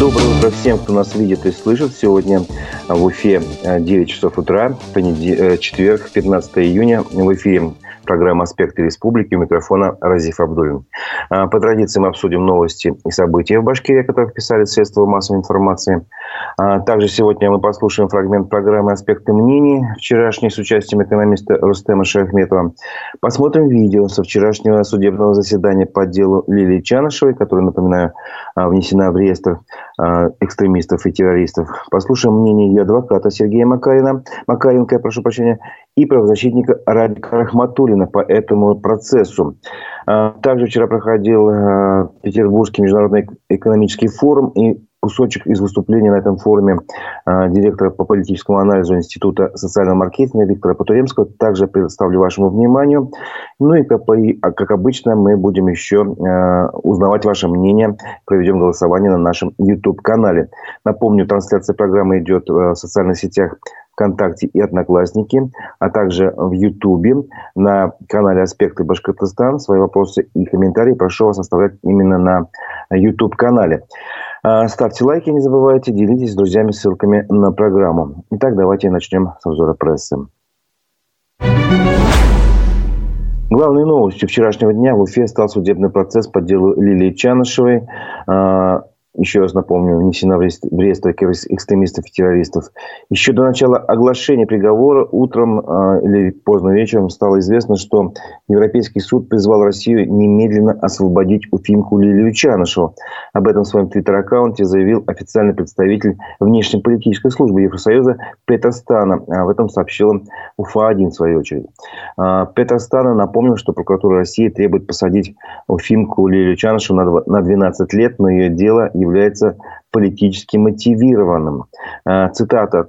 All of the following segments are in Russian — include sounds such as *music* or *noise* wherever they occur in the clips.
Доброе утро всем, кто нас видит и слышит. Сегодня в Уфе 9 часов утра, четверг, 15 июня. В эфире программа «Аспекты республики». У микрофона Разиф Абдулин. А, по традиции мы обсудим новости и события в Башкирии, о которых писали средства массовой информации. А, также сегодня мы послушаем фрагмент программы «Аспекты мнений», вчерашней с участием экономиста Рустема Шахметова. Посмотрим видео со вчерашнего судебного заседания по делу Лилии Чанышевой, которая, напоминаю, а, внесена в реестр экстремистов и террористов. Послушаем мнение ее адвоката Сергея Макарина, Макаренко, я прошу прощения, и правозащитника Радика Рахматулина по этому процессу. А, также вчера проходил а, Петербургский международный экономический форум и кусочек из выступления на этом форуме э, директора по политическому анализу Института социального маркетинга Виктора Потуремского также предоставлю вашему вниманию. Ну и как, как обычно мы будем еще э, узнавать ваше мнение, проведем голосование на нашем YouTube-канале. Напомню, трансляция программы идет в социальных сетях ВКонтакте и Одноклассники, а также в Ютубе на канале «Аспекты Башкортостан». Свои вопросы и комментарии прошу вас оставлять именно на YouTube-канале. А, ставьте лайки, не забывайте, делитесь с друзьями ссылками на программу. Итак, давайте начнем с обзора прессы. Главной новостью вчерашнего дня в Уфе стал судебный процесс по делу Лилии Чанышевой. А, еще раз напомню, внесена в реестр экстремистов и террористов. Еще до начала оглашения приговора утром э, или поздно вечером стало известно, что Европейский суд призвал Россию немедленно освободить Уфимку Лилию Чанышеву. Об этом в своем твиттер-аккаунте заявил официальный представитель внешнеполитической службы Евросоюза Петр Стана. Об этом сообщила УФА-1 в свою очередь. Э, Петр Стана напомнил, что прокуратура России требует посадить Уфимку Лилию Чанышеву на 12 лет, но ее дело является политически мотивированным. А, цитата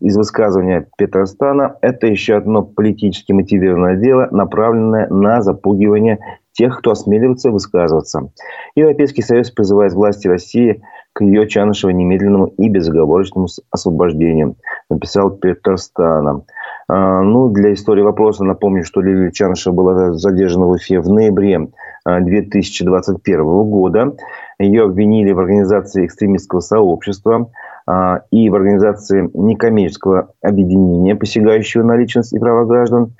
из высказывания Петра Стана. Это еще одно политически мотивированное дело, направленное на запугивание тех, кто осмеливается высказываться. Европейский Союз призывает власти России к ее Чанышева немедленному и безоговорочному освобождению, написал Петр Стана. А, ну, для истории вопроса напомню, что Лилия Чанышева была задержана в Уфе в ноябре 2021 а, года. Ее обвинили в организации экстремистского сообщества а, и в организации некоммерческого объединения, посягающего на личность и права граждан,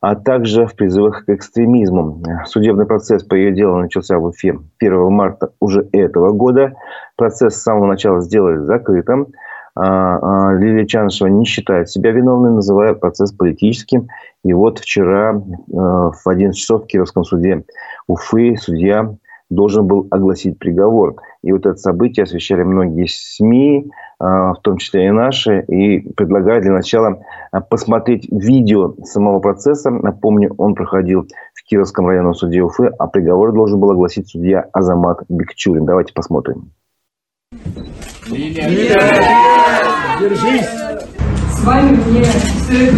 а также в призывах к экстремизму. Судебный процесс по ее делу начался в Уфе 1 марта уже этого года. Процесс с самого начала сделали закрытым. А, а, Лилия Чанышева не считает себя виновной, называя процесс политическим. И вот вчера э, в 11 часов в Кировском суде Уфы судья должен был огласить приговор. И вот это событие освещали многие СМИ, а, в том числе и наши, и предлагаю для начала а, посмотреть видео самого процесса. Напомню, он проходил в Кировском районном суде Уфы, а приговор должен был огласить судья Азамат Бекчурин. Давайте посмотрим. Держись! С вами мне все это,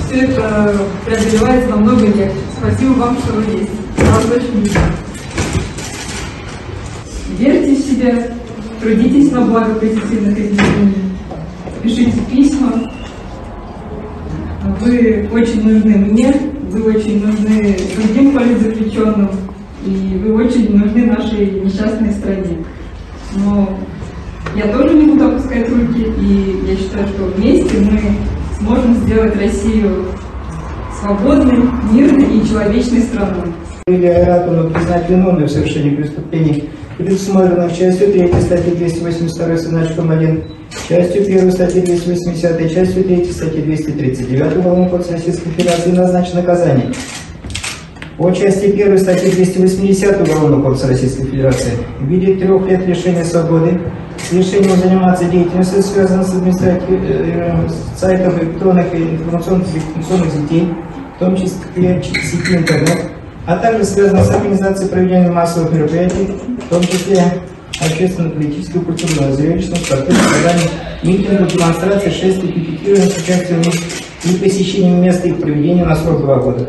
все это преодолевается намного легче. Спасибо вам, что вы есть. Я вас очень люблю. Верьте в себя, трудитесь на благо позитивных изменений, пишите письма. Вы очень нужны мне, вы очень нужны другим политзаключенным, и вы очень нужны нашей несчастной стране. Но я тоже не буду опускать руки, и я считаю, что вместе мы сможем сделать Россию свободной, мирной и человечной страной. Лилия Айратовна признать виновной в совершении преступлений предусмотренных частью 3 статьи 282 с значком 1, частью 1 статьи 280, частью 3 статьи 239 Уголовного кодекса Российской Федерации назначено наказание. По части 1 статьи 280 Уголовного кодекса Российской Федерации в виде трех лет лишения свободы с лишением заниматься деятельностью, связанной с администрацией э, сайтов электронных и информационных сетей, в том числе сети интернет, а также связано с организацией проведения массовых мероприятий, в том числе общественно-политического, культурного, зрелищного, спортивного, собраний, митингов, демонстраций, шествий, пикетирования с участием и посещением места их проведения на срок два года.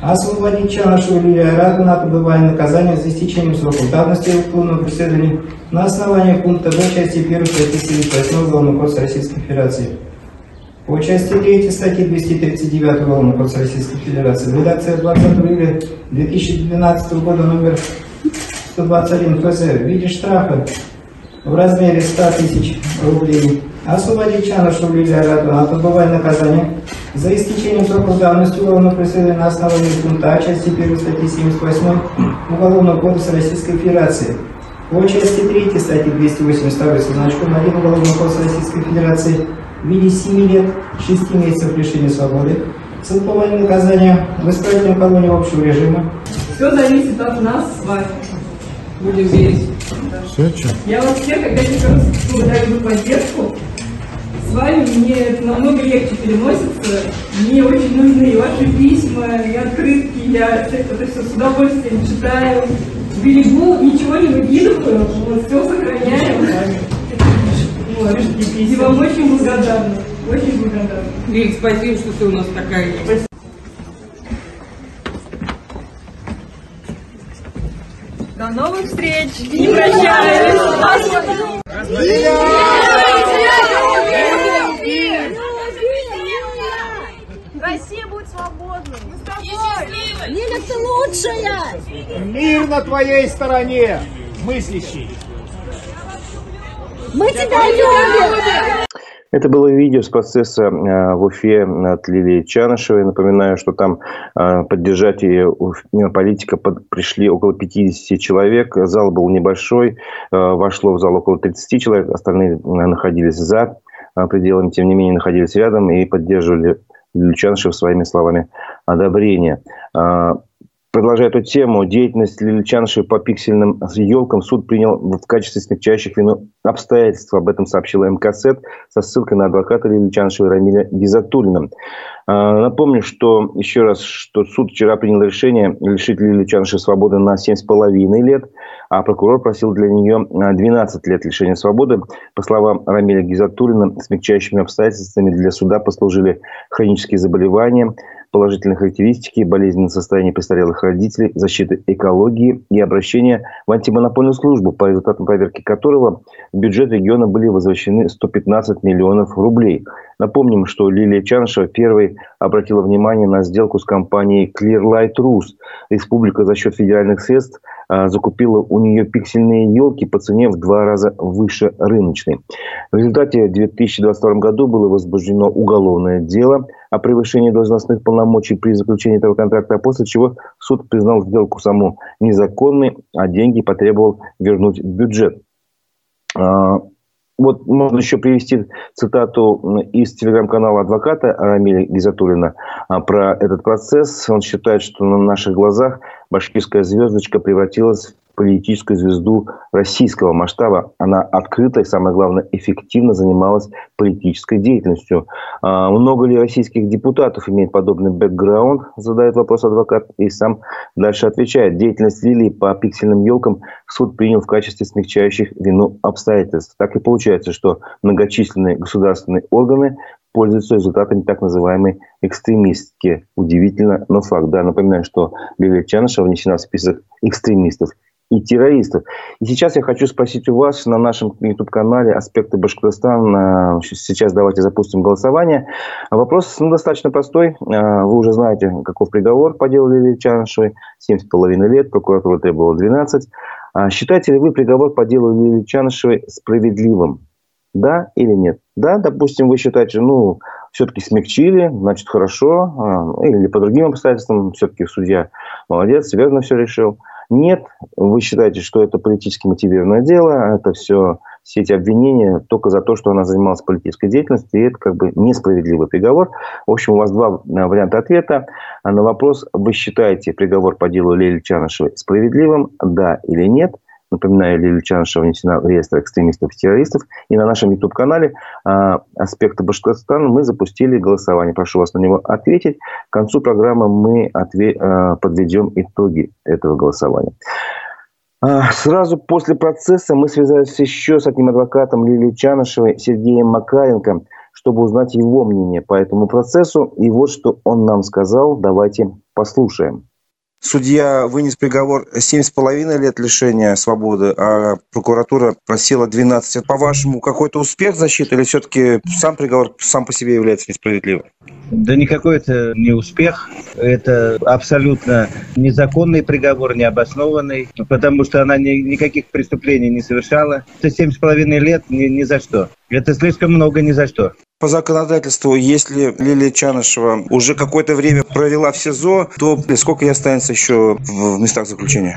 Освободить Чанышева Лилия Айратовна от отбывания наказания за истечением срока давности уголовного преследования на основании пункта 2 части 1 статьи 78 Уголовного кодекса Российской Федерации. По части 3 статьи 239 Уголовного кодекса Российской Федерации в редакции 20 июля 2012 года номер 121 ФЗ в виде штрафа в размере 100 тысяч рублей. Освободить Чанушу Лилию Аратовну от отбывания наказания за истечением срока давности уголовного преследования на основании пункта А части 1 статьи 78 Уголовного кодекса Российской Федерации. По части 3 статьи 282 со значком 1 Уголовного кодекса Российской Федерации в виде 7 лет 6 месяцев лишения свободы с отбыванием наказания в исправительной колонии общего режима. Все зависит от нас с вами. Будем верить. Все, что? Я вас всех опять еще раз благодарю за поддержку. С вами мне это намного легче переносится. Мне очень нужны и ваши письма, и открытки. Я это все с удовольствием читаю. Берегу, ничего не выкидываю, вот, все сохраняем. Вот. И вам очень благодарна. Очень благодарна. Лиль, спасибо, что ты у нас такая есть. До новых встреч! Не прощаюсь! Россия будет свободной. Мы с тобой. Лиля, ты лучшая. Мир на твоей стороне, мыслящий. Мы тебя любим. Это было видео с процесса э, в Уфе от Лилии Чанышевой. Напоминаю, что там э, поддержать ее политика пришли около 50 человек. Зал был небольшой, э, вошло в зал около 30 человек, остальные находились за пределами, тем не менее находились рядом и поддерживали Лилию Чанышеву своими словами одобрения. Продолжая эту тему, деятельность Лиличанши по пиксельным елкам суд принял в качестве смягчающих вину обстоятельств. Об этом сообщила МКСЭД со ссылкой на адвоката Лиличанши Рамиля Гизатуллина. А, напомню, что еще раз, что суд вчера принял решение лишить Лиличанши свободы на 7,5 лет, а прокурор просил для нее 12 лет лишения свободы. По словам Рамиля Гизатуллина, смягчающими обстоятельствами для суда послужили хронические заболевания – положительные характеристики, болезненное состояние престарелых родителей, защита экологии и обращение в антимонопольную службу, по результатам проверки которого в бюджет региона были возвращены 115 миллионов рублей. Напомним, что Лилия Чаншева первой обратила внимание на сделку с компанией Clearlight Rus. Республика за счет федеральных средств а, закупила у нее пиксельные елки по цене в два раза выше рыночной. В результате в 2022 году было возбуждено уголовное дело о превышении должностных полномочий при заключении этого контракта, а после чего суд признал сделку саму незаконной, а деньги потребовал вернуть в бюджет. А, вот можно еще привести цитату из телеграм-канала адвоката Рамиля Гизатулина а, про этот процесс. Он считает, что на наших глазах башкирская звездочка превратилась политическую звезду российского масштаба. Она открыто и, самое главное, эффективно занималась политической деятельностью. А, много ли российских депутатов имеет подобный бэкграунд, задает вопрос адвокат и сам дальше отвечает. Деятельность Лилии по пиксельным елкам суд принял в качестве смягчающих вину обстоятельств. Так и получается, что многочисленные государственные органы пользуются результатами так называемой экстремистки. Удивительно, но факт. Да, напоминаю, что Лилия Чанышева внесена в список экстремистов и террористов. И сейчас я хочу спросить у вас на нашем YouTube-канале «Аспекты Башкортостана». Сейчас давайте запустим голосование. Вопрос ну, достаточно простой. А, вы уже знаете, каков приговор по делу Лилии Чанышевой. 7,5 лет, прокуратура требовала 12. А считаете ли вы приговор по делу Лилии Чанышевой справедливым? Да или нет? Да, допустим, вы считаете, ну, все-таки смягчили, значит, хорошо. А, или по другим обстоятельствам все-таки судья молодец, верно все решил. Нет, вы считаете, что это политически мотивированное дело, это все, все эти обвинения только за то, что она занималась политической деятельностью, и это как бы несправедливый приговор. В общем, у вас два э, варианта ответа. На вопрос, вы считаете приговор по делу Лели Чанышевой справедливым, да или нет? Напоминаю, Лилия Чанышева внесена в реестр экстремистов и террористов. И на нашем YouTube-канале а, «Аспекты Башкортостана» мы запустили голосование. Прошу вас на него ответить. К концу программы мы отве- а, подведем итоги этого голосования. А, сразу после процесса мы связались еще с одним адвокатом Лилией Чанышевой, Сергеем Макаренко, чтобы узнать его мнение по этому процессу. И вот что он нам сказал. Давайте послушаем. Судья вынес приговор 7,5 лет лишения свободы, а прокуратура просила 12. По-вашему, какой-то успех защиты или все-таки сам приговор сам по себе является несправедливым? Да никакой это не успех. Это абсолютно незаконный приговор, необоснованный, потому что она ни, никаких преступлений не совершала. Это семь с половиной лет ни, ни за что. Это слишком много ни за что. По законодательству, если Лилия Чанышева уже какое-то время провела в СИЗО, то сколько ей останется еще в местах заключения?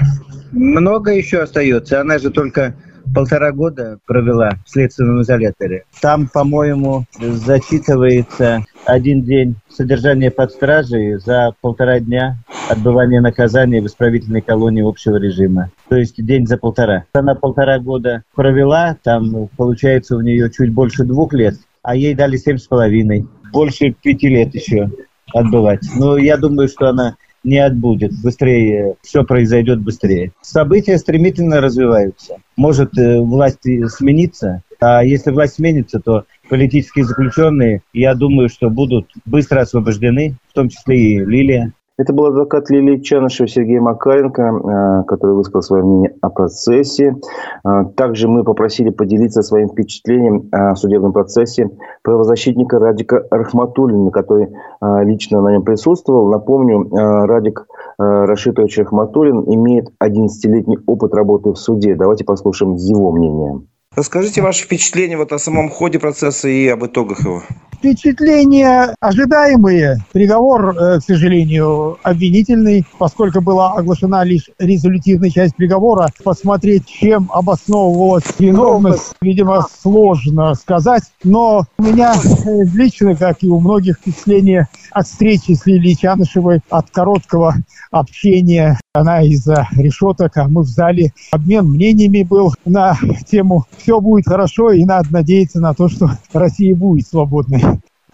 Много еще остается. Она же только полтора года провела в следственном изоляторе. Там, по-моему, зачитывается один день содержания под стражей за полтора дня отбывания наказания в исправительной колонии общего режима. То есть день за полтора. Она полтора года провела, там получается у нее чуть больше двух лет, а ей дали семь с половиной. Больше пяти лет еще отбывать. Но я думаю, что она не отбудет. Быстрее, все произойдет быстрее. События стремительно развиваются. Может э, власть смениться, а если власть сменится, то политические заключенные, я думаю, что будут быстро освобождены, в том числе и Лилия. Это был адвокат Лилии Чанышева Сергей Макаренко, э, который высказал свое мнение о процессе. Э, также мы попросили поделиться своим впечатлением о судебном процессе правозащитника Радика Рахматуллина, который э, лично на нем присутствовал. Напомню, Радик Рашитович Рахматуллин имеет 11-летний опыт работы в суде. Давайте послушаем его мнение. Расскажите ваши впечатления вот о самом ходе процесса и об итогах его. Впечатления ожидаемые. Приговор, э, к сожалению, обвинительный, поскольку была оглашена лишь резолютивная часть приговора. Посмотреть, чем обосновывалась виновность, видимо, сложно сказать. Но у меня э, лично, как и у многих, впечатление от встречи с Лилией Чанышевой, от короткого общения. Она из-за решеток, а мы в зале. Обмен мнениями был на тему «все будет хорошо» и надо надеяться на то, что *laughs* Россия будет свободной.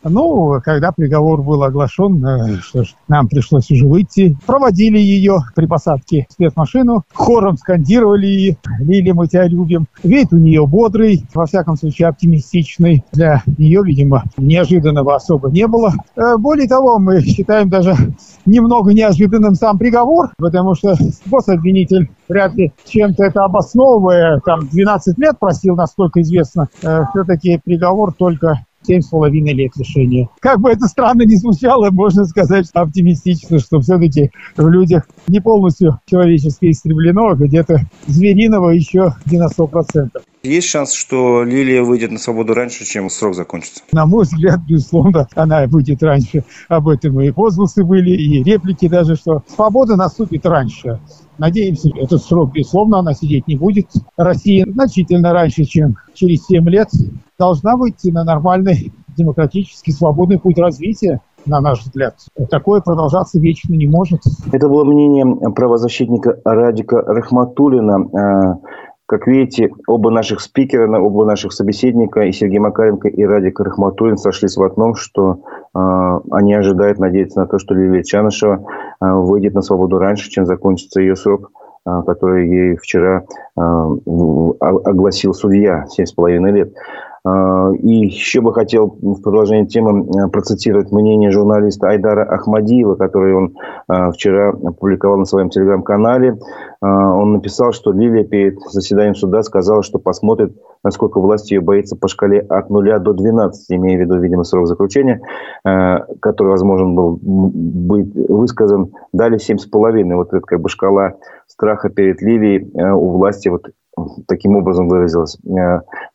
Ну, когда приговор был оглашен, э, что ж, нам пришлось уже выйти. Проводили ее при посадке в спецмашину, хором скандировали ее «Лили, мы тебя любим». Вид у нее бодрый, во всяком случае оптимистичный. Для нее, видимо, неожиданного особо не было. Э, более того, мы считаем даже немного неожиданным сам приговор, потому что гособвинитель вряд ли чем-то это обосновывая, там 12 лет просил, насколько известно, э, все-таки приговор только семь с половиной лет лишения. Как бы это странно ни звучало, можно сказать оптимистично, что все-таки в людях не полностью человеческое истреблено, а где-то звериного еще не на сто процентов. Есть шанс, что Лилия выйдет на свободу раньше, чем срок закончится? На мой взгляд, безусловно, она выйдет раньше. Об этом и возгласы были, и реплики даже, что свобода наступит раньше. Надеемся, этот срок, безусловно, она сидеть не будет. Россия значительно раньше, чем через 7 лет, должна выйти на нормальный демократический свободный путь развития на наш взгляд. Такое продолжаться вечно не может. Это было мнение правозащитника Радика Рахматулина. Э, как видите, оба наших спикера, оба наших собеседника, и Сергей Макаренко, и Радик Рахматуллин сошлись в одном, что э, они ожидают, надеяться на то, что Лилия Чанышева э, выйдет на свободу раньше, чем закончится ее срок, который ей вчера э, огласил судья, 7,5 лет. А, и еще бы хотел в продолжении темы э, процитировать мнение журналиста Айдара Ахмадиева, который он а, вчера опубликовал на своем телеграм-канале. А, он написал, что Лилия перед заседанием суда сказала, что посмотрит, насколько власть ее боится по шкале от 0 до 12, имея в виду, видимо, срок заключения, который возможен был быть высказан. Дали 7,5. Вот это как бы шкала страха перед Лилией э, у власти вот таким образом выразилась.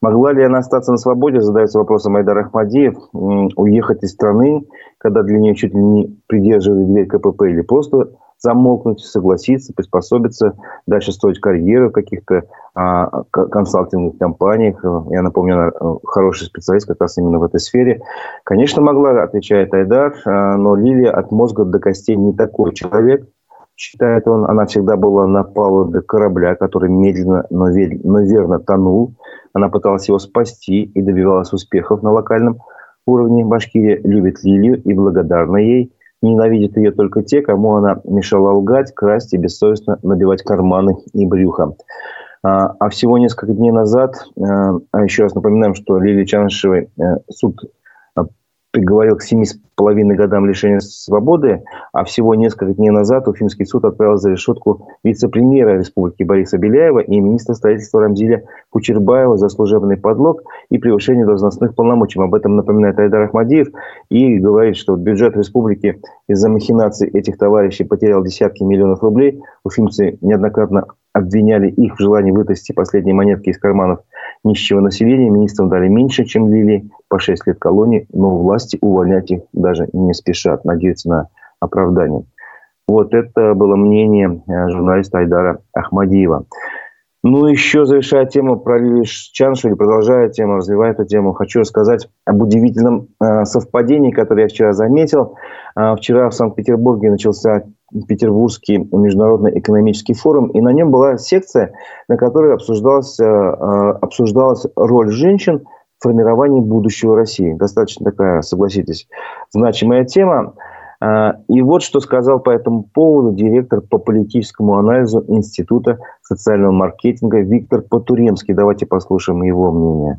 Могла ли она остаться на свободе, задается вопросом Айдар Ахмадиев, уехать из страны, когда для нее чуть ли не придерживали дверь КПП, или просто замолкнуть, согласиться, приспособиться, дальше строить карьеру в каких-то а, консалтинговых компаниях. Я напомню, она э, хороший специалист как раз именно в этой сфере. Конечно, могла, отвечает Айдар, а, но Лилия от мозга до костей не такой человек – Считает он, она всегда была на палубе корабля, который медленно, но, но верно тонул. Она пыталась его спасти и добивалась успехов на локальном уровне. Башкирия любит Лилию и благодарна ей. Ненавидят ее только те, кому она мешала лгать, красть и бессовестно набивать карманы и брюха. А, а всего несколько дней назад, э, а еще раз напоминаем, что Лилии Чанышевой э, суд приговорил к семи с половиной годам лишения свободы, а всего несколько дней назад Уфимский суд отправил за решетку вице-премьера республики Бориса Беляева и министра строительства Рамзиля Кучербаева за служебный подлог и превышение должностных полномочий. Об этом напоминает Айдар Ахмадиев и говорит, что бюджет республики из-за махинаций этих товарищей потерял десятки миллионов рублей. Уфимцы неоднократно обвиняли их в желании вытащить последние монетки из карманов нищего населения. Министрам дали меньше, чем Лили, по 6 лет колонии, но власти увольнять их даже не спешат, надеются на оправдание. Вот это было мнение э, журналиста Айдара Ахмадиева. Ну, еще завершая тему про Лили Чаншу, или продолжая тему, развивая эту тему, хочу рассказать об удивительном э, совпадении, которое я вчера заметил. Э, вчера в Санкт-Петербурге начался Петербургский международный экономический форум, и на нем была секция, на которой обсуждалась, э, э, обсуждалась роль женщин в формировании будущего России. Достаточно такая, согласитесь, значимая тема. Э, и вот что сказал по этому поводу директор по политическому анализу Института социального маркетинга Виктор Потуремский. Давайте послушаем его мнение.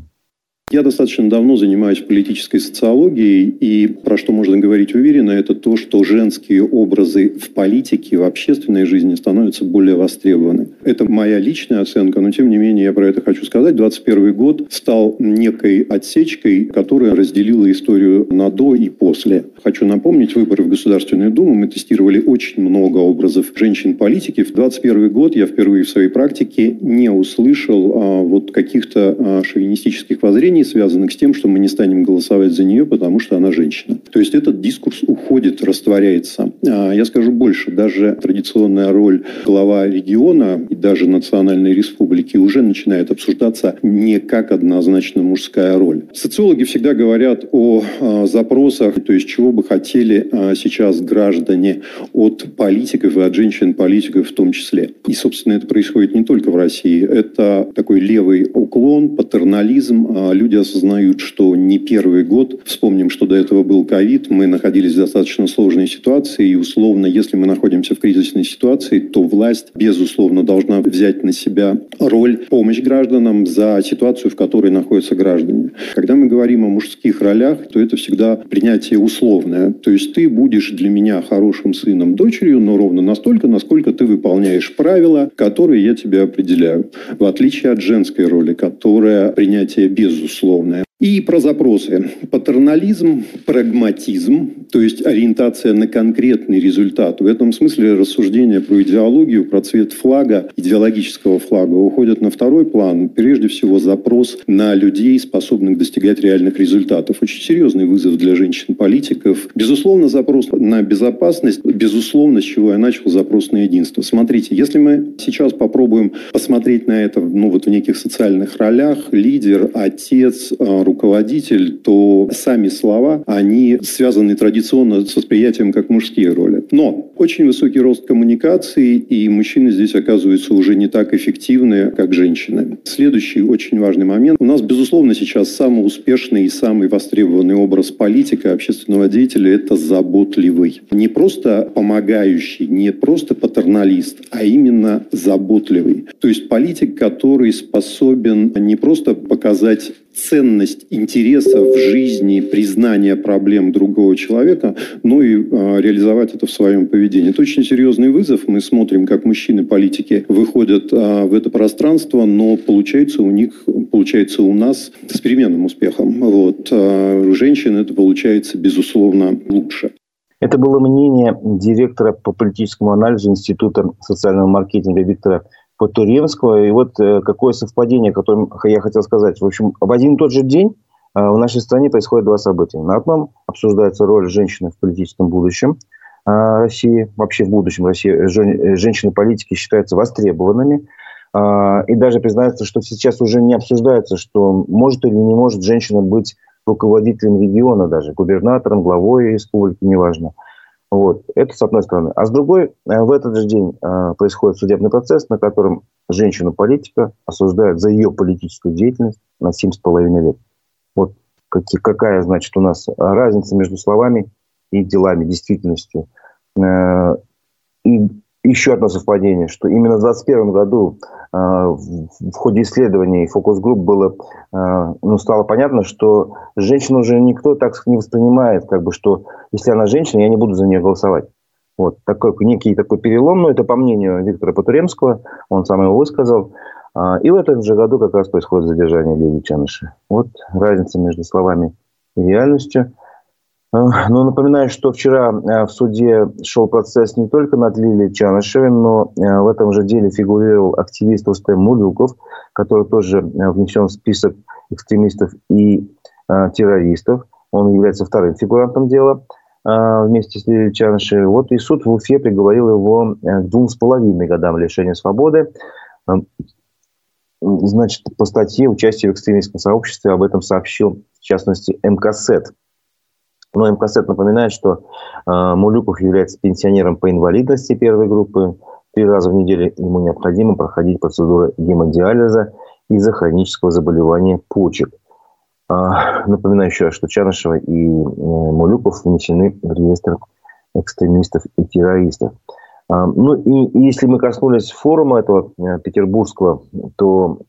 Я достаточно давно занимаюсь политической социологией, и про что можно говорить уверенно, это то, что женские образы в политике, в общественной жизни становятся более востребованы. Это моя личная оценка, но тем не менее я про это хочу сказать. 21 год стал некой отсечкой, которая разделила историю на до и после. Хочу напомнить, выборы в Государственную Думу мы тестировали очень много образов женщин-политики. В 21 год я впервые в своей практике не услышал а, вот каких-то а, шовинистических воззрений, опасений, связанных с тем, что мы не станем голосовать за нее, потому что она женщина. То есть этот дискурс уходит, растворяется. А я скажу больше, даже традиционная роль глава региона и даже национальной республики уже начинает обсуждаться не как однозначно мужская роль. Социологи всегда говорят о а, запросах, то есть чего бы хотели а, сейчас граждане от политиков и от женщин-политиков в том числе. И, собственно, это происходит не только в России. Это такой левый уклон, патернализм. Люди люди осознают, что не первый год, вспомним, что до этого был ковид, мы находились в достаточно сложной ситуации, и условно, если мы находимся в кризисной ситуации, то власть, безусловно, должна взять на себя роль помощь гражданам за ситуацию, в которой находятся граждане. Когда мы говорим о мужских ролях, то это всегда принятие условное. То есть ты будешь для меня хорошим сыном, дочерью, но ровно настолько, насколько ты выполняешь правила, которые я тебе определяю. В отличие от женской роли, которая принятие безусловно условное. И про запросы. Патернализм, прагматизм, то есть ориентация на конкретный результат. В этом смысле рассуждения про идеологию, про цвет флага, идеологического флага уходят на второй план. Прежде всего запрос на людей, способных достигать реальных результатов. Очень серьезный вызов для женщин-политиков. Безусловно, запрос на безопасность. Безусловно, с чего я начал, запрос на единство. Смотрите, если мы сейчас попробуем посмотреть на это ну, вот в неких социальных ролях, лидер, отец, а, руководитель, то сами слова, они связаны традиционно с восприятием как мужские роли. Но очень высокий рост коммуникации, и мужчины здесь оказываются уже не так эффективны, как женщины. Следующий очень важный момент. У нас, безусловно, сейчас самый успешный и самый востребованный образ политика, общественного деятеля – это заботливый. Не просто помогающий, не просто патерналист, а именно заботливый. То есть политик, который способен не просто показать ценность интереса в жизни, признание проблем другого человека, но и э, реализовать это в своем поведении. Это очень серьезный вызов. Мы смотрим, как мужчины-политики выходят э, в это пространство, но получается у них, получается у нас с переменным успехом. Вот. Э, у женщин это получается, безусловно, лучше. Это было мнение директора по политическому анализу Института социального маркетинга Виктора Потуревского. И вот э, какое совпадение, которое я хотел сказать. В общем, в один и тот же день э, в нашей стране происходит два события. На одном обсуждается роль женщины в политическом будущем э, России. Вообще в будущем России женщины-политики считаются востребованными. И даже признается, что сейчас уже не обсуждается, что может или не может женщина быть руководителем региона даже, губернатором, главой республики, неважно. Вот. Это с одной стороны. А с другой, э, в этот же день э, происходит судебный процесс, на котором женщину-политика осуждают за ее политическую деятельность на 7,5 лет. Вот какая, значит, у нас разница между словами и делами, действительностью. Э, и еще одно совпадение, что именно в 2021 году э, в ходе исследований фокус-групп было, э, ну, стало понятно, что женщину уже никто так не воспринимает, как бы, что если она женщина, я не буду за нее голосовать. Вот такой некий такой перелом, но это по мнению Виктора Потуремского, он сам его высказал. А, и в этом же году как раз происходит задержание Лилии Чаныши. Вот разница между словами и реальностью. Ну, напоминаю, что вчера а, в суде шел процесс не только над Лилией Чанышевой, но в этом же деле фигурировал активист Рустем Мулюков, который тоже внесен в список экстремистов и террористов. Он является вторым фигурантом дела вместе с Лилией Чанышевой. Вот и суд в Уфе приговорил его к двум с половиной годам лишения свободы значит, по статье «Участие в экстремистском сообществе» об этом сообщил, в частности, МКСЭТ. Но МКСЭТ напоминает, что э, Мулюков является пенсионером по инвалидности первой группы. Три раза в неделю ему необходимо проходить процедуру гемодиализа из-за хронического заболевания почек. Э, напоминаю еще что Чанышева и э, Мулюков внесены в реестр экстремистов и террористов. А, ну и если мы коснулись форума этого э, петербургского, то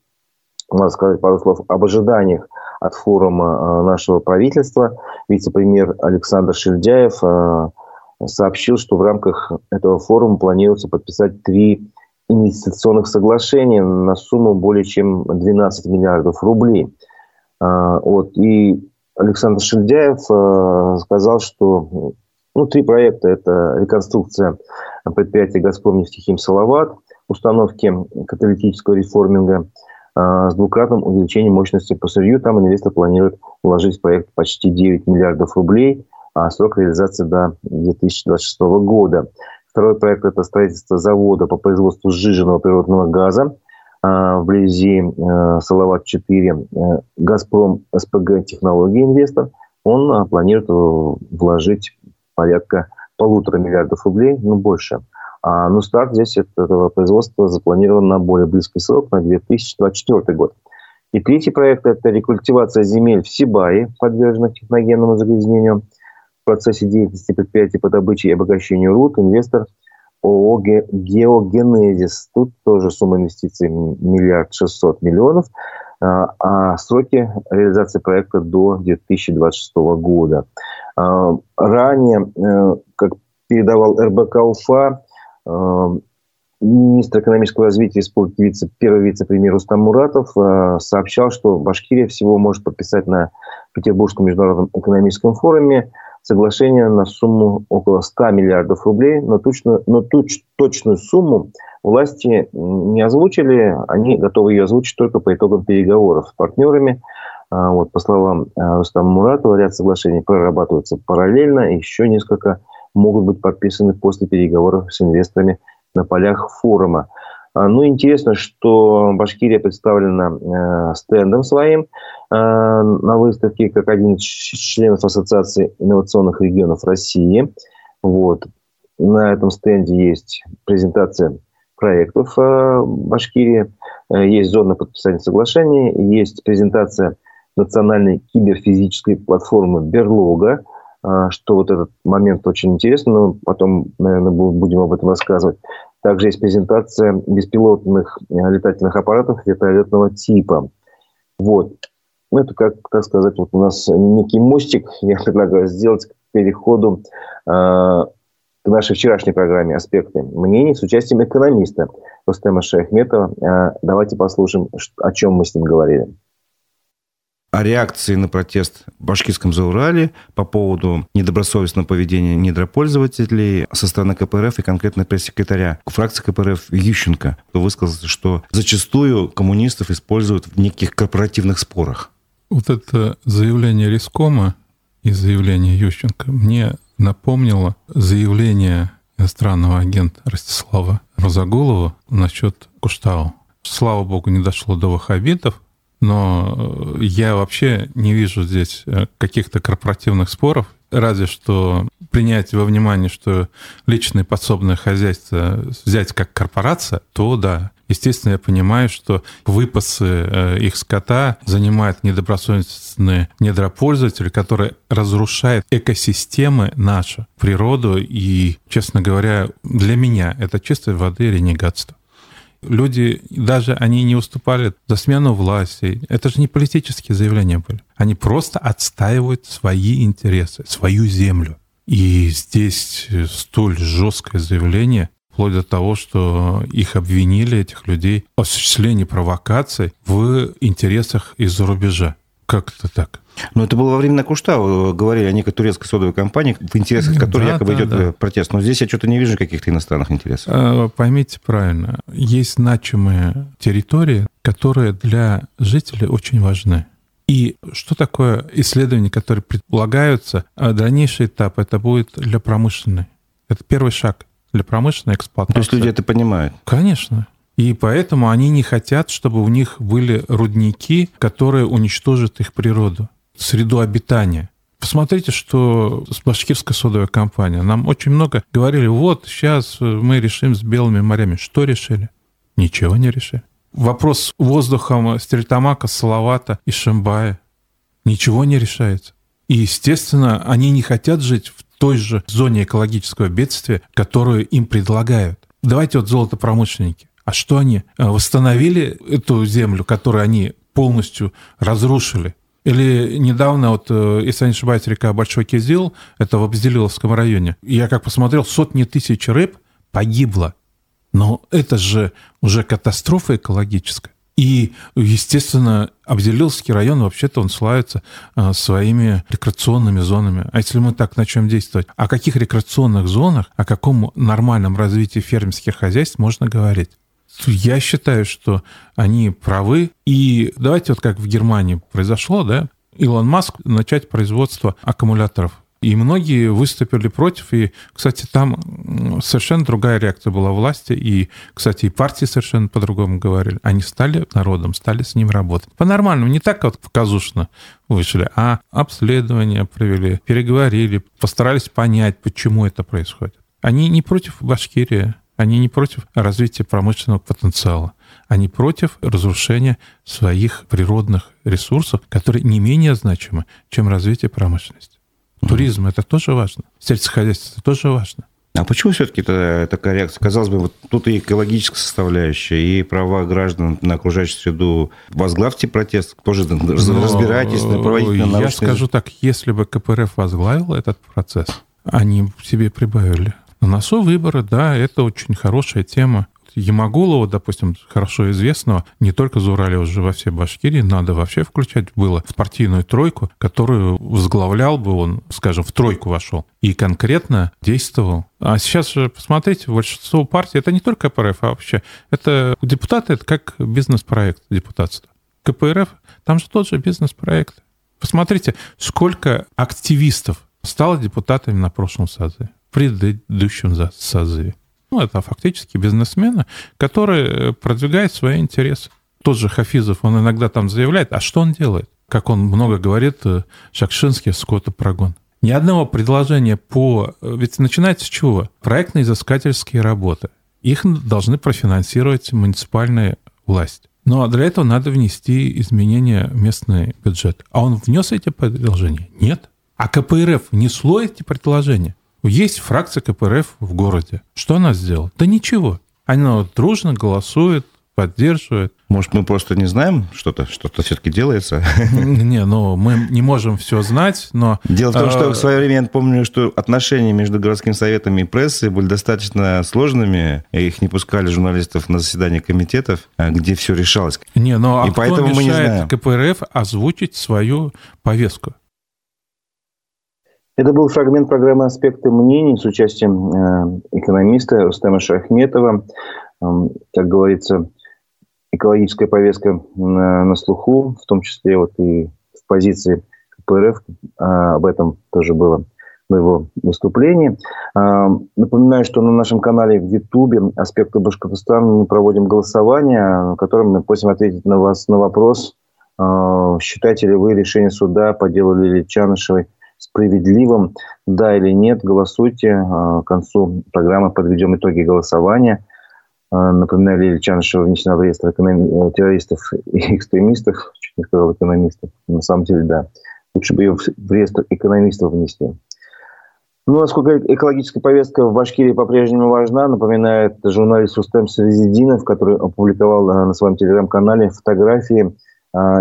надо сказать пару слов об ожиданиях от форума э, нашего правительства. Вице-премьер Александр Шильдяев э, сообщил, что в рамках этого форума планируется подписать три инвестиционных соглашения на сумму более чем 12 миллиардов рублей. Вот. И Александр Шильдяев сказал, что ну, три проекта – это реконструкция предприятия «Газпром» нефтехим «Салават», установки каталитического реформинга с двукратным увеличением мощности по сырью. Там инвестор планирует вложить в проект почти 9 миллиардов рублей, а срок реализации до 2026 года. Второй проект – это строительство завода по производству сжиженного природного газа а, вблизи а, Салават-4. «Газпром» СПГ «Технологии» инвестор. Он планирует вложить порядка полутора миллиардов рублей, ну больше. А, ну, старт здесь этого производства запланирован на более близкий срок, на 2024 год. И третий проект – это рекультивация земель в Сибае, подверженных техногенному загрязнению. В процессе деятельности предприятия по добыче и обогащению руд инвестор ООО «Геогенезис». Тут тоже сумма инвестиций миллиард шестьсот миллионов, а, а сроки реализации проекта до 2026 года. А, ранее, э, как передавал РБК УФА, министр экономического развития республики, вице, первый вице-премьер Рустам Муратов э, сообщал, что Башкирия всего может подписать на Петербургском международном экономическом форуме соглашение на сумму около 100 миллиардов рублей, но, точно, но туч, точную сумму власти не озвучили, они готовы ее озвучить только по итогам переговоров с партнерами. А, вот, по словам а, Рустама Муратова, ряд соглашений прорабатываются параллельно, еще несколько могут быть подписаны после переговоров с инвесторами на полях форума. А, ну, интересно, что Башкирия представлена стендом своим на выставке как один из членов Ассоциации инновационных регионов России. Вот. На этом стенде есть презентация проектов Башкирии, есть зона подписания соглашений, есть презентация национальной киберфизической платформы «Берлога», что вот этот момент очень интересный, но потом, наверное, будем об этом рассказывать. Также есть презентация беспилотных э, летательных аппаратов вертолетного типа. Вот. Ну, это, как, так сказать, вот у нас некий мостик, я предлагаю сделать к переходу э, к нашей вчерашней программе «Аспекты мнений» с участием экономиста Рустема Шахметова. Э, давайте послушаем, о чем мы с ним говорили о реакции на протест в Башкирском Заурале по поводу недобросовестного поведения недропользователей со стороны КПРФ и конкретно пресс-секретаря фракции КПРФ Ющенко, кто высказался, что зачастую коммунистов используют в неких корпоративных спорах. Вот это заявление Рискома и заявление Ющенко мне напомнило заявление иностранного агента Ростислава Розагулова насчет Куштау. Слава богу, не дошло до ваххабитов, но э, я вообще не вижу здесь э, каких-то корпоративных споров, разве что принять во внимание, что личное подсобное хозяйство взять как корпорация, то да, Естественно, я понимаю, что выпасы э, их скота занимают недобросовестные недропользователи, которые разрушают экосистемы наши, природу. И, честно говоря, для меня это чистой воды ренегатство. Люди, даже они не уступали за смену власти. Это же не политические заявления были. Они просто отстаивают свои интересы, свою землю. И здесь столь жесткое заявление, вплоть до того, что их обвинили, этих людей, в осуществлении провокаций в интересах из-за рубежа. Как это так? Но это было во время Куштау, говорили о некой турецкой содовой компании, в интересах которой да, якобы да, идет да. протест. Но здесь я что-то не вижу каких-то иностранных интересов. А, поймите правильно, есть значимые территории, которые для жителей очень важны. И что такое исследования, которые предполагаются? А дальнейший этап это будет для промышленной. Это первый шаг для промышленной эксплуатации. То есть люди это понимают? Конечно. И поэтому они не хотят, чтобы у них были рудники, которые уничтожат их природу, среду обитания. Посмотрите, что с башкирская содовая компания. Нам очень много говорили, вот сейчас мы решим с белыми морями. Что решили? Ничего не решили. Вопрос с воздухом Стрельтамака, Салавата и Шамбая. Ничего не решается. И, естественно, они не хотят жить в той же зоне экологического бедствия, которую им предлагают. Давайте вот золотопромышленники. А что они? Э, восстановили эту землю, которую они полностью разрушили? Или недавно, вот, э, если я не ошибаюсь, река Большой Кизил, это в Абзелиловском районе, я как посмотрел, сотни тысяч рыб погибло. Но это же уже катастрофа экологическая. И, естественно, Абзелиловский район вообще-то он славится а, своими рекреационными зонами. А если мы так начнем действовать, о каких рекреационных зонах, о каком нормальном развитии фермерских хозяйств можно говорить? Я считаю, что они правы. И давайте вот как в Германии произошло, да, Илон Маск начать производство аккумуляторов и многие выступили против. И, кстати, там совершенно другая реакция была власти. И, кстати, и партии совершенно по-другому говорили. Они стали народом, стали с ним работать. По-нормальному, не так вот показушно вышли, а обследования провели, переговорили, постарались понять, почему это происходит. Они не против Башкирии, они не против развития промышленного потенциала. Они против разрушения своих природных ресурсов, которые не менее значимы, чем развитие промышленности. Туризм это тоже важно. Сельскохозяйство это тоже важно. А почему все-таки такая реакция? Казалось бы, вот тут и экологическая составляющая, и права граждан на окружающую среду. Возглавьте протест, тоже разбирайтесь, проводите научные... Я скажу так, если бы КПРФ возглавил этот процесс, они себе прибавили. На носу выборы, да, это очень хорошая тема. Ямагулова, допустим, хорошо известного, не только за Урале, уже во всей Башкирии, надо вообще включать было в партийную тройку, которую возглавлял бы он, скажем, в тройку вошел и конкретно действовал. А сейчас же, посмотрите, большинство партий, это не только КПРФ, а вообще, это депутаты, это как бизнес-проект депутатства. КПРФ, там же тот же бизнес-проект. Посмотрите, сколько активистов стало депутатами на прошлом созыве, предыдущем созыве. Ну, это фактически бизнесмены, которые продвигают свои интересы. Тот же Хафизов, он иногда там заявляет, а что он делает? Как он много говорит, э, Шакшинский, скотопрогон. Ни одного предложения по... Э, ведь начинается с чего? Проектно-изыскательские работы. Их должны профинансировать муниципальная власть. Но для этого надо внести изменения в местный бюджет. А он внес эти предложения? Нет. А КПРФ внесло эти предложения? Есть фракция КПРФ в городе. Что она сделала? Да ничего. Она дружно голосует, поддерживает. Может, мы просто не знаем что-то, что-то все-таки делается? Не, ну мы не можем все знать, но... Дело в том, что а, в свое время я помню, что отношения между городским советом и прессой были достаточно сложными. Их не пускали журналистов на заседания комитетов, а, где все решалось. Не, но ну, а и кто поэтому мешает мы не знаем. КПРФ озвучить свою повестку? Это был фрагмент программы «Аспекты мнений» с участием э, экономиста Рустема Шахметова. Как говорится, экологическая повестка на, на слуху, в том числе вот и в позиции КПРФ. А, об этом тоже было в его выступлении. А, напоминаю, что на нашем канале в Ютубе «Аспекты Башкортостана» мы проводим голосование, в котором мы просим ответить на вас на вопрос, а, считаете ли вы решение суда по делу Лилии Чанышевой – справедливым. Да или нет, голосуйте. А, к концу программы подведем итоги голосования. Напоминали, Лилия Чанышева внесена в реестр эконом... террористов и *laughs* экстремистов. Чуть не сказал экономистов. На самом деле, да. Лучше бы ее в реестр экономистов внесли. Ну, насколько экологическая повестка в Башкирии по-прежнему важна, напоминает журналист Рустем Савизидинов, который опубликовал на своем телеграм-канале фотографии а,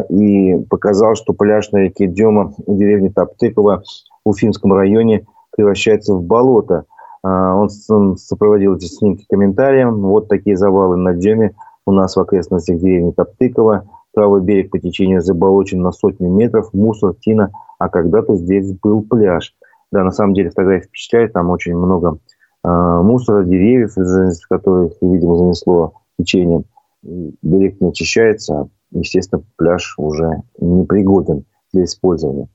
и показал, что пляж на реке Дема у деревни Топтыкова в Уфимском районе превращается в болото. А, он сопроводил эти снимки комментарием. Вот такие завалы на Деме у нас в окрестностях деревни Топтыкова. Правый берег по течению заболочен на сотню метров, мусор, тина, а когда-то здесь был пляж. Да, на самом деле фотография впечатляет, там очень много э, мусора, деревьев, из которых, видимо, занесло течением. Берег не очищается, естественно, пляж уже непригоден для использования.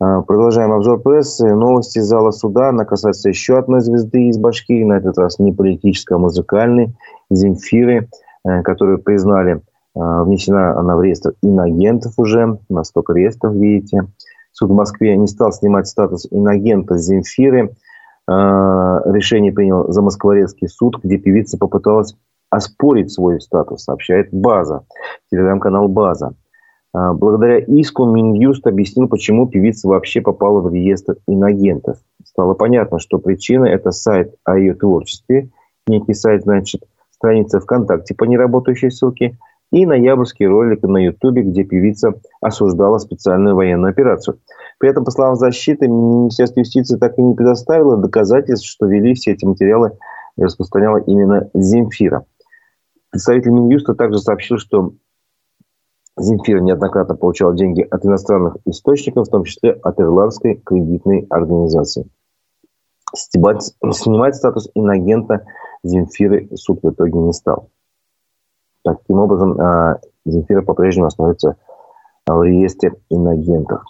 А, продолжаем обзор прессы. Новости из зала суда. Она касается еще одной звезды из Башкирии, на этот раз не политической, а музыкальной, Земфиры, э, которую признали, а, внесена она в реестр инагентов уже, на столько реестров, видите. Суд в Москве не стал снимать статус инагента Земфиры. Решение принял за Москворецкий суд, где певица попыталась оспорить свой статус, сообщает База, телеграм-канал База. А, благодаря иску Минюст объяснил, почему певица вообще попала в реестр инагентов. Стало понятно, что причина – это сайт о ее творчестве, некий сайт, значит, страница ВКонтакте по неработающей ссылке и ноябрьский ролик на Ютубе, где певица осуждала специальную военную операцию. При этом, по словам защиты, Министерство юстиции так и не предоставило доказательств, что вели все эти материалы и распространяла именно Земфира. Представитель Минюста также сообщил, что Земфира неоднократно получала деньги от иностранных источников, в том числе от ирландской кредитной организации. Снимать, статус инагента Земфиры суд в итоге не стал. Таким образом, а, Земфира по-прежнему остается в реестре инагентов.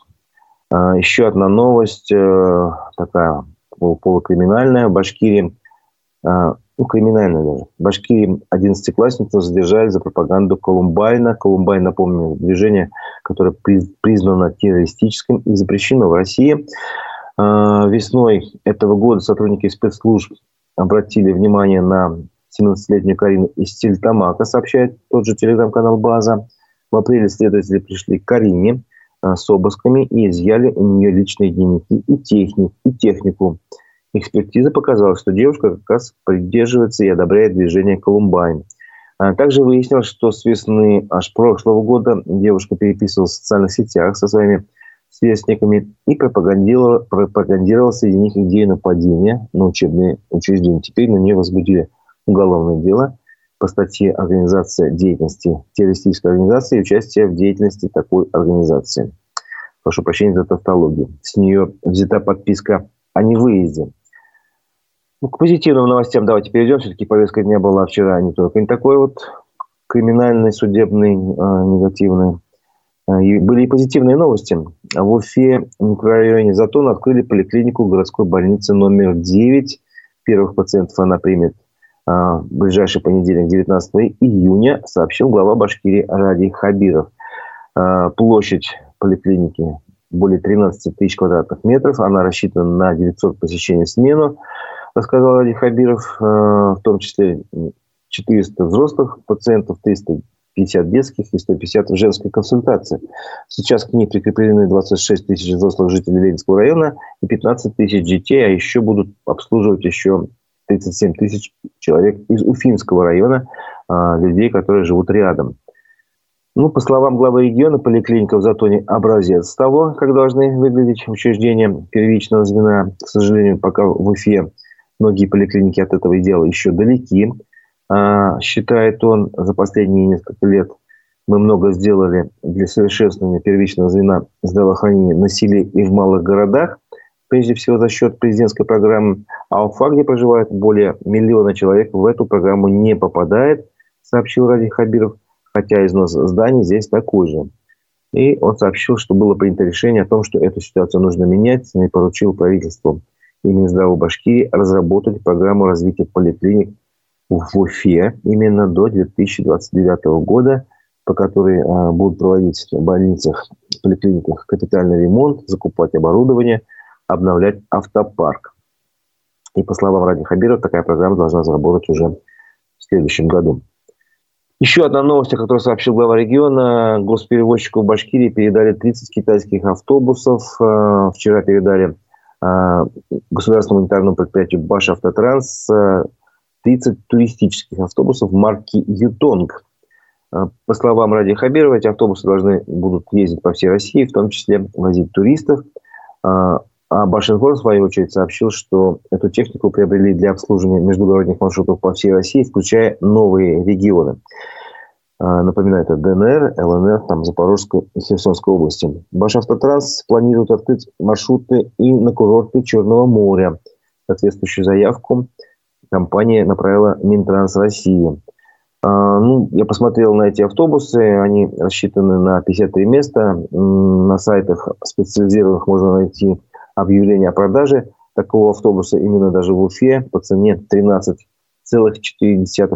А, еще одна новость, э, такая полукриминальная. В Башкирии а, ну, криминальную даже. В Башкирии 11-классницу задержали за пропаганду Колумбайна. Колумбайн, напомню, движение, которое признано террористическим и запрещено в России. А, весной этого года сотрудники спецслужб обратили внимание на 17-летнюю Карину из Тельтамака, сообщает тот же телеграм-канал «База». В апреле следователи пришли к Карине а, с обысками и изъяли у нее личные дневники и, техник, и технику. Экспертиза показала, что девушка как раз придерживается и одобряет движение «Колумбайн». А также выяснилось, что с весны аж прошлого года девушка переписывалась в социальных сетях со своими сверстниками и пропагандировала, пропагандировала среди них идею нападения на учебные учреждения. Теперь на нее возбудили уголовное дело по статье «Организация деятельности террористической организации и участие в деятельности такой организации». Прошу прощения за тавтологию. С нее взята подписка о невыезде. Ну, к позитивным новостям давайте перейдем. Все-таки повестка дня была вчера не только не такой вот криминальный, судебный, э, негативный. Э, и были и позитивные новости. В Уфе, в микрорайоне Затон, открыли поликлинику городской больницы номер 9. Первых пациентов она примет в ближайший понедельник, 19 июня, сообщил глава Башкирии Ради Хабиров. Площадь поликлиники более 13 тысяч квадратных метров. Она рассчитана на 900 посещений в смену рассказал Ради Хабиров, э, в том числе 400 взрослых пациентов, 350 детских и 150 женской консультации. Сейчас к ней прикреплены 26 тысяч взрослых жителей Ленинского района и 15 тысяч детей, а еще будут обслуживать еще 37 тысяч человек из Уфимского района, э, людей, которые живут рядом. Ну, по словам главы региона, поликлиника в Затоне образец того, как должны выглядеть учреждения первичного звена. К сожалению, пока в Уфе Многие поликлиники от этого дела еще далеки. А, считает он, за последние несколько лет мы много сделали для совершенствования первичного звена здравоохранения на селе и в малых городах, прежде всего за счет президентской программы. А Уфа, где проживает более миллиона человек, в эту программу не попадает, сообщил Ради Хабиров, хотя износ зданий здесь такой же. И он сообщил, что было принято решение о том, что эту ситуацию нужно менять, и поручил правительству и Минздрава Башкирии разработать программу развития поликлиник в Уфе именно до 2029 года, по которой а, будут проводить в больницах, поликлиниках капитальный ремонт, закупать оборудование, обновлять автопарк. И по словам Ради Хабиров, такая программа должна заработать уже в следующем году. Еще одна новость, о которой сообщил глава региона. Госперевозчику в Башкирии передали 30 китайских автобусов. Э, вчера передали государственному унитарному предприятию Баш Автотранс 30 туристических автобусов марки Ютонг. По словам Ради Хабирова, эти автобусы должны будут ездить по всей России, в том числе возить туристов. А Башинформ, в свою очередь, сообщил, что эту технику приобрели для обслуживания междугородних маршрутов по всей России, включая новые регионы. А, напоминаю, это ДНР, ЛНР, там, Запорожской и Херсонской области. Башавтотранс планирует открыть маршруты и на курорты Черного моря. Соответствующую заявку компания направила Минтранс России. А, ну, я посмотрел на эти автобусы, они рассчитаны на 53 места. На сайтах специализированных можно найти объявление о продаже такого автобуса именно даже в Уфе по цене 13,4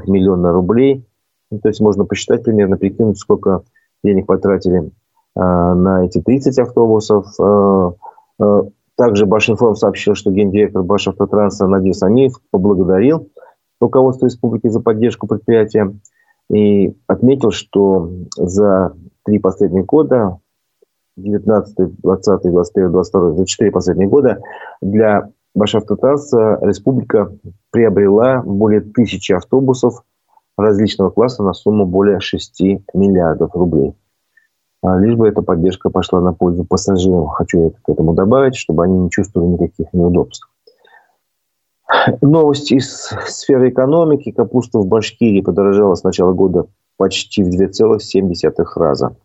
миллиона рублей. Ну, то есть можно посчитать примерно, прикинуть, сколько денег потратили э, на эти 30 автобусов. Э, э, также Башинформ сообщил, что гендиректор Башавтотранса Надир Самиев поблагодарил руководство республики за поддержку предприятия и отметил, что за три последних года 19, 20, 21, 22, за 4 последних года для Башавтотранса республика приобрела более тысячи автобусов различного класса на сумму более 6 миллиардов рублей. А лишь бы эта поддержка пошла на пользу пассажирам. Хочу я к этому добавить, чтобы они не чувствовали никаких неудобств. Новость из сферы экономики. Капуста в Башкирии подорожала с начала года почти в 2,7 раза.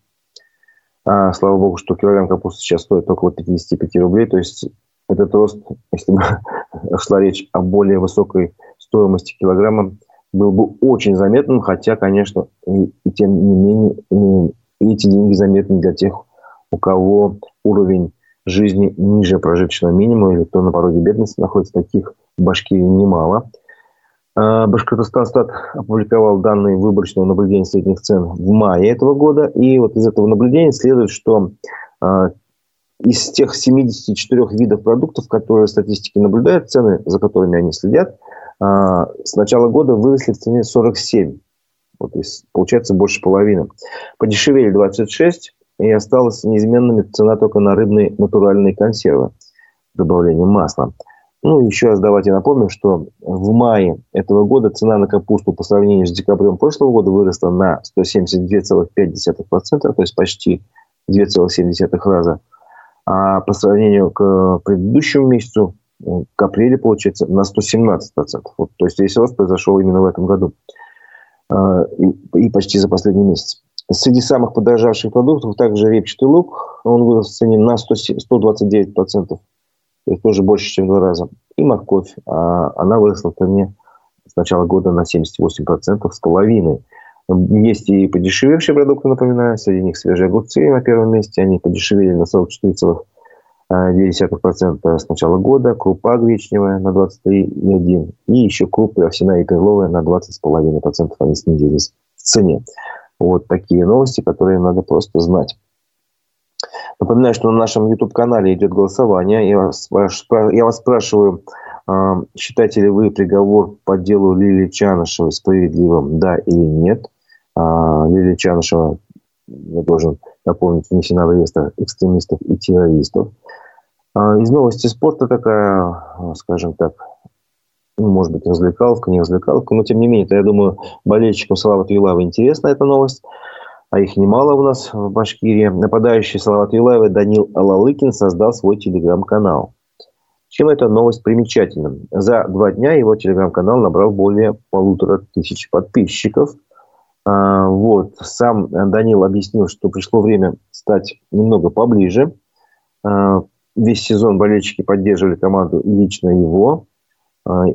А, слава богу, что килограмм капусты сейчас стоит около 55 рублей. То есть этот рост, если бы *laughs* шла речь о более высокой стоимости килограмма, был бы очень заметным, хотя, конечно, и, и тем не менее, и эти деньги заметны для тех, у кого уровень жизни ниже прожиточного минимума или кто на пороге бедности находится, таких в Башкирии немало. А, Башкортостан опубликовал данные выборочного наблюдения средних цен в мае этого года. И вот из этого наблюдения следует, что а, из тех 74 видов продуктов, которые статистики наблюдают, цены, за которыми они следят, с начала года выросли в цене 47. Вот, получается больше половины. Подешевели 26, и осталась неизменными цена только на рыбные натуральные консервы с добавлением масла. Ну, еще раз давайте напомним, что в мае этого года цена на капусту по сравнению с декабрем прошлого года выросла на 172,5%, то есть почти 2,7 раза. А по сравнению к предыдущему месяцу, к апрелю, получается, на 117%. Вот, то есть весь рост произошел именно в этом году. А, и, почти за последний месяц. Среди самых подорожавших продуктов также репчатый лук. Он вырос в цене на 100, 129% то есть тоже больше, чем в два раза. И морковь, а она выросла в цене с начала года на 78% с половиной. Есть и подешевевшие продукты, напоминаю, среди них свежие огурцы на первом месте, они подешевели на 44,2% с начала года, крупа гречневая на 23,1% и еще крупы овсяная и перловая на 20,5% они снизились в цене. Вот такие новости, которые надо просто знать. Напоминаю, что на нашем YouTube-канале идет голосование. Я вас, я вас спрашиваю, а, считаете ли вы приговор по делу Лилии Чанышевой справедливым, да или нет? А, Лилия Чанышева, я должен напомнить, внесена в реестр экстремистов и террористов. А, из новости спорта такая, скажем так, ну, может быть, развлекаловка, не развлекаловка, но тем не менее, я думаю, болельщикам Слава Твилава интересна эта новость а их немало у нас в Башкирии, нападающий Салават Юлаева Данил Алалыкин создал свой телеграм-канал. Чем эта новость примечательна? За два дня его телеграм-канал набрал более полутора тысяч подписчиков. А, вот. Сам Данил объяснил, что пришло время стать немного поближе. Весь сезон болельщики поддерживали команду лично его. А,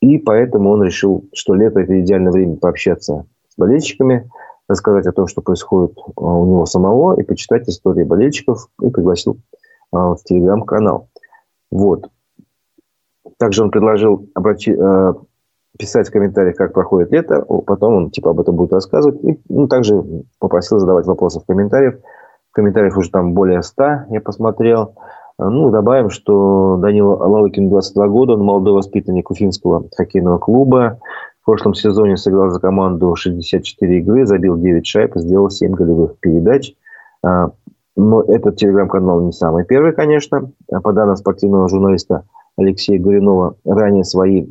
и поэтому он решил, что лето – это идеальное время пообщаться с болельщиками – рассказать о том, что происходит а, у него самого, и почитать истории болельщиков, и пригласил а, в телеграм-канал. Вот. Также он предложил обрати, писать в комментариях, как проходит лето, потом он типа об этом будет рассказывать, и ну, также попросил задавать вопросы в комментариях. В комментариях уже там более 100, я посмотрел. Ну, добавим, что Данил Алалыкин 22 года, он молодой воспитанник Уфимского хоккейного клуба, прошлом сезоне сыграл за команду 64 игры, забил 9 шайб сделал 7 голевых передач. А, но этот телеграм-канал не самый первый, конечно. По данным спортивного журналиста Алексея Горюнова, ранее свои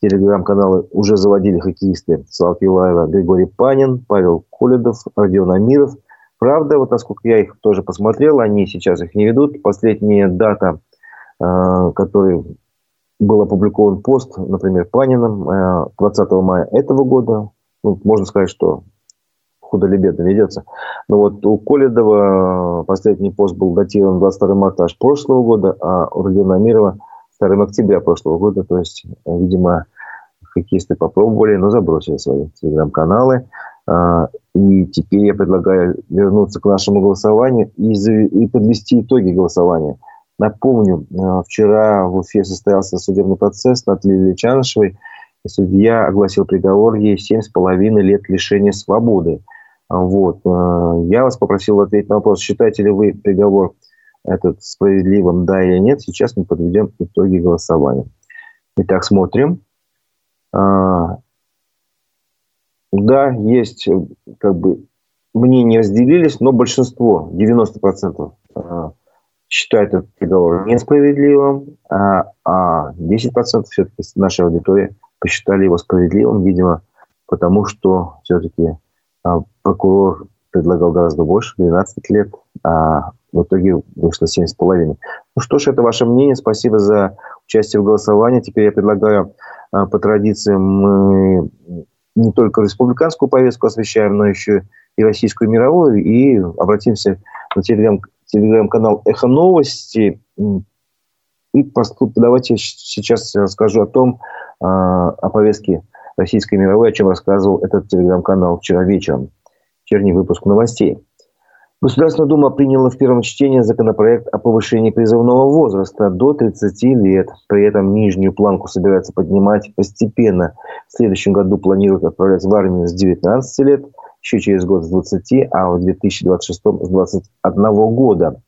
телеграм-каналы уже заводили хоккеисты Слава Пилаева, Григорий Панин, Павел Коледов, Родион Амиров. Правда, вот насколько я их тоже посмотрел, они сейчас их не ведут. Последняя дата, э, который был опубликован пост, например, Паниным 20 э, мая этого года. Ну, можно сказать, что худо или бедно ведется. Но вот у Коледова последний пост был датирован 22 марта аж прошлого года, а у Родиона Амирова 2 октября прошлого года. То есть, видимо, хоккеисты попробовали, но забросили свои телеграм-каналы. А, и теперь я предлагаю вернуться к нашему голосованию и, и подвести итоги голосования. Напомню, а, вчера в Уфе состоялся судебный процесс над Лилией Чанышевой. И судья огласил приговор ей 7,5 лет лишения свободы. А, вот. Я вас попросил ответить на вопрос, считаете ли вы приговор этот справедливым, да или нет. Сейчас мы подведем итоги голосования. Итак, смотрим. Да, есть, как бы, мнения разделились, но большинство, 90%, а, считают этот приговор несправедливым, а, а 10% все-таки нашей аудитории посчитали его справедливым, видимо, потому что все-таки а, прокурор предлагал гораздо больше, 12 лет, а в итоге вышло 7,5. Ну что ж, это ваше мнение. Спасибо за участие в голосовании. Теперь я предлагаю по традиции мы не только республиканскую повестку освещаем, но еще и российскую мировую. И обратимся на телеграм, телеграм-канал «Эхо новости». И поступ, давайте сейчас расскажу о том, а, о повестке российской мировой, о чем рассказывал этот телеграм-канал вчера вечером. Вечерний выпуск новостей. Государственная Дума приняла в первом чтении законопроект о повышении призывного возраста до 30 лет. При этом нижнюю планку собирается поднимать постепенно. В следующем году планируют отправлять в армию с 19 лет, еще через год с 20, а в 2026 с 21 года.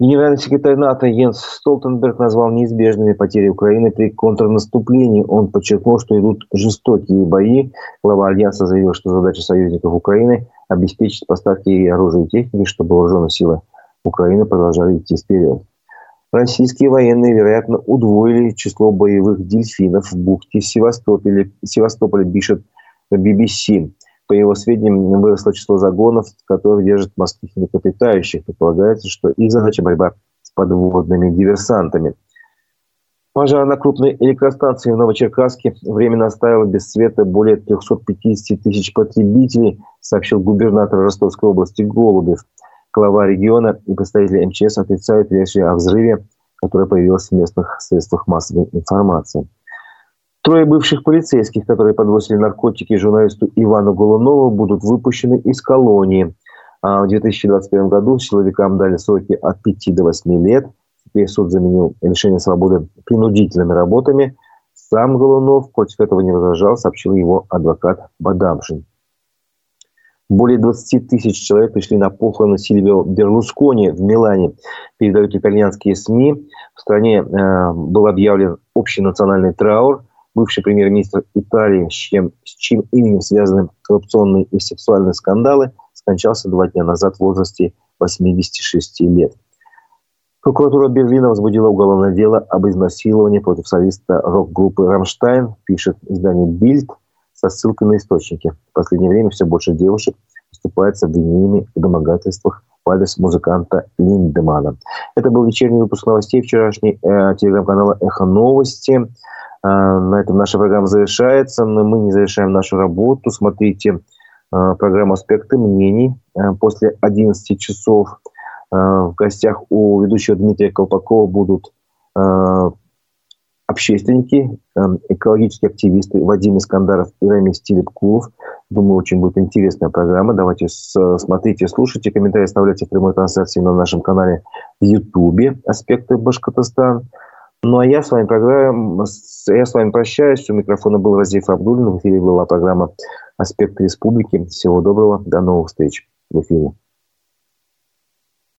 Генеральный секретарь НАТО Йенс Столтенберг назвал неизбежными потери Украины при контрнаступлении. Он подчеркнул, что идут жестокие бои. Глава Альянса заявил, что задача союзников Украины – обеспечить поставки оружия и техники, чтобы вооруженные силы Украины продолжали идти вперед. Российские военные, вероятно, удвоили число боевых дельфинов в бухте Севастополя, Севастополя пишет BBC. По его сведениям, выросло число загонов, которые держат морских млекопитающих. Предполагается, что их задача борьба с подводными диверсантами. Пожар на крупной электростанции в Новочеркасске временно оставил без света более 350 тысяч потребителей, сообщил губернатор Ростовской области Голубев. Глава региона и представители МЧС отрицают версию о взрыве, которая появилась в местных средствах массовой информации. Трое бывших полицейских, которые подбросили наркотики журналисту Ивану Голунову, будут выпущены из колонии. А в 2021 году силовикам дали сроки от 5 до 8 лет. Теперь суд заменил лишение свободы принудительными работами. Сам Голунов против этого не возражал, сообщил его адвокат Бадамшин. Более 20 тысяч человек пришли на похороны Сильвио Берлускони в Милане, передают итальянские СМИ. В стране э, был объявлен общий национальный траур – бывший премьер-министр Италии, с, чем, с чьим именем связаны коррупционные и сексуальные скандалы, скончался два дня назад в возрасте 86 лет. Прокуратура Берлина возбудила уголовное дело об изнасиловании против солиста рок-группы «Рамштайн», пишет издание «Бильд» со ссылкой на источники. В последнее время все больше девушек выступают с обвинениями в домогательствах в адрес музыканта Линдемана. Это был вечерний выпуск новостей вчерашний э, телеграм-канала «Эхо новости». А, на этом наша программа завершается, но мы не завершаем нашу работу. Смотрите а, программу «Аспекты мнений» а, после 11 часов. В гостях у ведущего Дмитрия Колпакова будут общественники, экологические активисты Вадим Искандаров и Рамиль Стилипкулов. Думаю, очень будет интересная программа. Давайте смотрите, слушайте, комментарии оставляйте в прямой трансляции на нашем канале в Ютубе «Аспекты Башкортостан». Ну, а я с вами, программа, я с вами прощаюсь. У микрофона был Разиф Абдулин. В эфире была программа «Аспект республики». Всего доброго. До новых встреч в эфире.